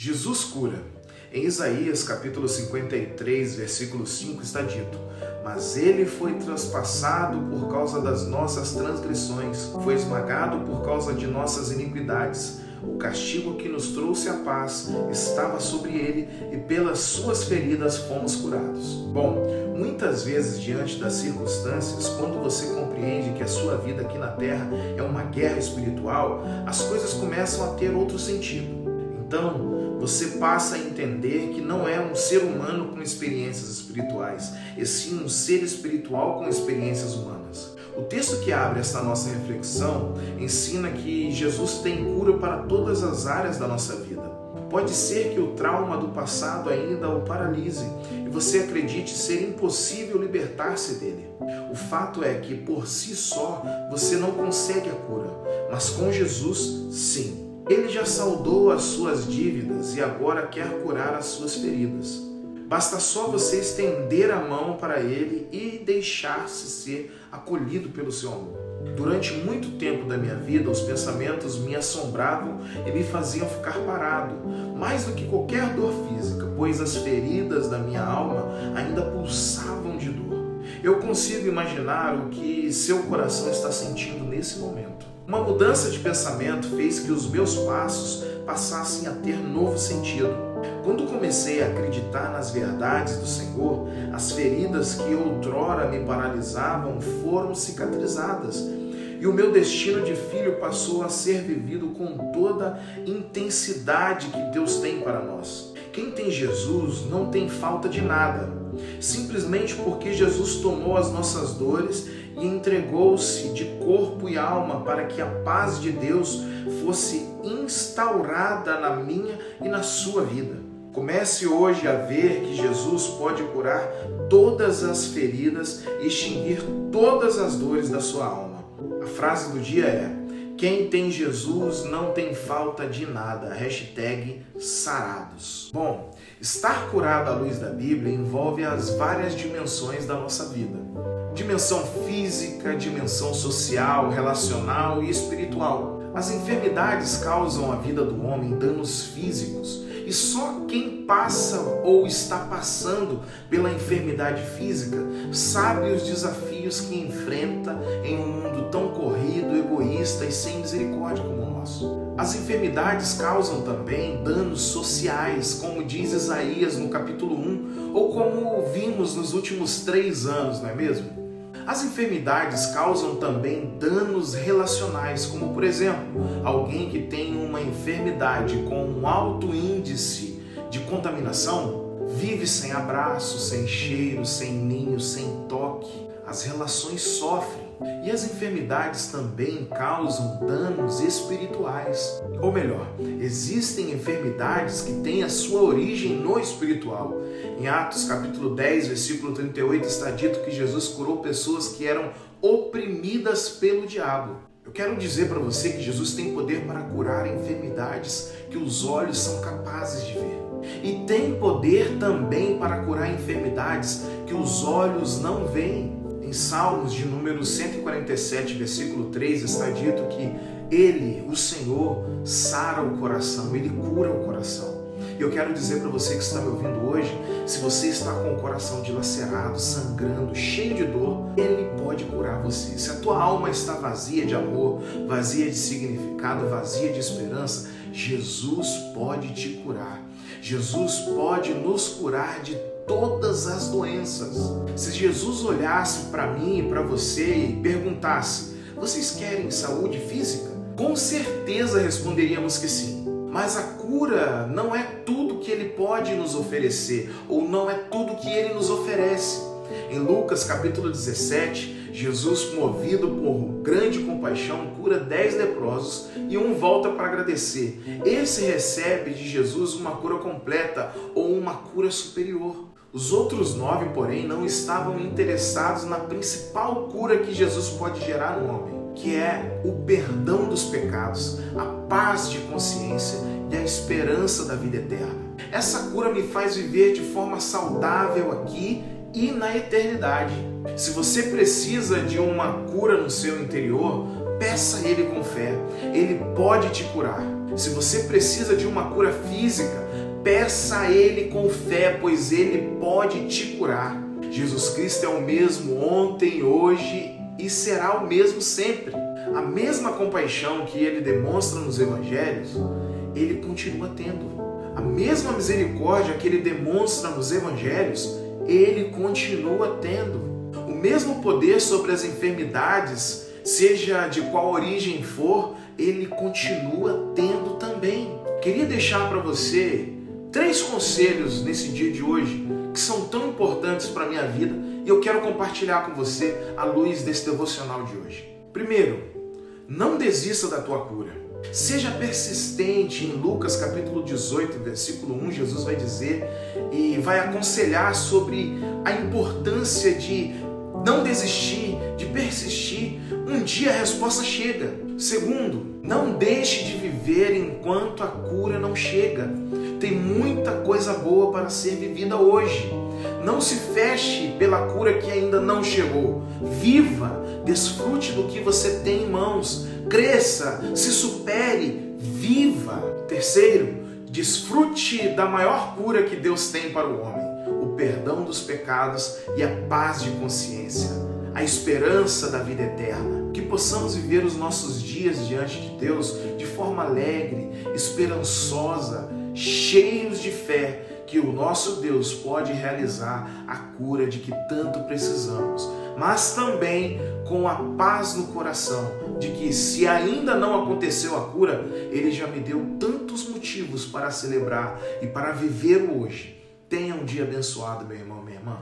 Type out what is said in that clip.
Jesus cura. Em Isaías capítulo 53, versículo 5 está dito: Mas ele foi traspassado por causa das nossas transgressões, foi esmagado por causa de nossas iniquidades. O castigo que nos trouxe a paz estava sobre ele e pelas suas feridas fomos curados. Bom, muitas vezes diante das circunstâncias, quando você compreende que a sua vida aqui na terra é uma guerra espiritual, as coisas começam a ter outro sentido. Então, você passa a entender que não é um ser humano com experiências espirituais, e sim um ser espiritual com experiências humanas. O texto que abre esta nossa reflexão ensina que Jesus tem cura para todas as áreas da nossa vida. Pode ser que o trauma do passado ainda o paralise e você acredite ser impossível libertar-se dele. O fato é que por si só você não consegue a cura, mas com Jesus, sim. Ele já saldou as suas dívidas e agora quer curar as suas feridas. Basta só você estender a mão para ele e deixar-se ser acolhido pelo seu amor. Durante muito tempo da minha vida, os pensamentos me assombravam e me faziam ficar parado, mais do que qualquer dor física, pois as feridas da minha alma ainda pulsavam de dor. Eu consigo imaginar o que seu coração está sentindo nesse momento. Uma mudança de pensamento fez que os meus passos passassem a ter novo sentido. Quando comecei a acreditar nas verdades do Senhor, as feridas que outrora me paralisavam foram cicatrizadas e o meu destino de filho passou a ser vivido com toda a intensidade que Deus tem para nós. Quem tem Jesus não tem falta de nada, simplesmente porque Jesus tomou as nossas dores e entregou-se de corpo e alma para que a paz de Deus fosse instaurada na minha e na sua vida. Comece hoje a ver que Jesus pode curar todas as feridas e extinguir todas as dores da sua alma. A frase do dia é: quem tem Jesus não tem falta de nada. Hashtag sarados. Bom, estar curado à luz da Bíblia envolve as várias dimensões da nossa vida dimensão física, dimensão social, relacional e espiritual. As enfermidades causam à vida do homem danos físicos e só quem passa ou está passando pela enfermidade física sabe os desafios que enfrenta em um mundo tão corrido, egoísta e sem misericórdia como o nosso. As enfermidades causam também danos sociais, como diz Isaías no capítulo 1, ou como vimos nos últimos três anos, não é mesmo? As enfermidades causam também danos relacionais, como por exemplo, alguém que tem uma enfermidade com um alto índice de contaminação vive sem abraço, sem cheiro, sem ninho, sem toque. As relações sofrem e as enfermidades também causam danos espirituais. Ou melhor, existem enfermidades que têm a sua origem no espiritual. Em Atos capítulo 10, versículo 38 está dito que Jesus curou pessoas que eram oprimidas pelo diabo. Eu quero dizer para você que Jesus tem poder para curar enfermidades que os olhos são capazes de ver. E tem poder também para curar enfermidades que os olhos não veem. Em Salmos de número 147, versículo 3, está dito que Ele, o Senhor, sara o coração, Ele cura o coração. E eu quero dizer para você que está me ouvindo hoje, se você está com o coração dilacerado, sangrando, cheio de dor, Ele pode curar você. Se a tua alma está vazia de amor, vazia de significado, vazia de esperança, Jesus pode te curar. Jesus pode nos curar de todas as doenças. Se Jesus olhasse para mim e para você e perguntasse: vocês querem saúde física? Com certeza responderíamos que sim. Mas a cura não é tudo que ele pode nos oferecer, ou não é tudo que ele nos oferece. Em Lucas capítulo 17, Jesus, movido por grande compaixão, cura dez leprosos e um volta para agradecer. Esse recebe de Jesus uma cura completa ou uma cura superior. Os outros nove, porém, não estavam interessados na principal cura que Jesus pode gerar no homem, que é o perdão dos pecados, a paz de consciência e a esperança da vida eterna. Essa cura me faz viver de forma saudável aqui e na eternidade. Se você precisa de uma cura no seu interior, peça a Ele com fé. Ele pode te curar. Se você precisa de uma cura física, peça a Ele com fé, pois Ele pode te curar. Jesus Cristo é o mesmo ontem, hoje e será o mesmo sempre. A mesma compaixão que Ele demonstra nos Evangelhos, Ele continua tendo. A mesma misericórdia que Ele demonstra nos Evangelhos, Ele continua tendo. O mesmo poder sobre as enfermidades, seja de qual origem for, Ele continua tendo também. Queria deixar para você três conselhos nesse dia de hoje que são tão importantes para a minha vida e eu quero compartilhar com você à luz desse devocional de hoje. Primeiro, não desista da tua cura. Seja persistente. Em Lucas capítulo 18, versículo 1, Jesus vai dizer e vai aconselhar sobre a importância de não desistir, de persistir. Um dia a resposta chega. Segundo, não deixe de viver enquanto a cura não chega. Tem muita coisa boa para ser vivida hoje. Não se feche pela cura que ainda não chegou. Viva, desfrute do que você tem em mãos. Cresça, se supere, viva. Terceiro, desfrute da maior cura que Deus tem para o homem: o perdão dos pecados e a paz de consciência, a esperança da vida eterna. Que possamos viver os nossos dias diante de Deus de forma alegre, esperançosa, cheios de fé que o nosso Deus pode realizar a cura de que tanto precisamos, mas também com a paz no coração de que se ainda não aconteceu a cura, ele já me deu tantos motivos para celebrar e para viver hoje. Tenha um dia abençoado, meu irmão, minha irmã.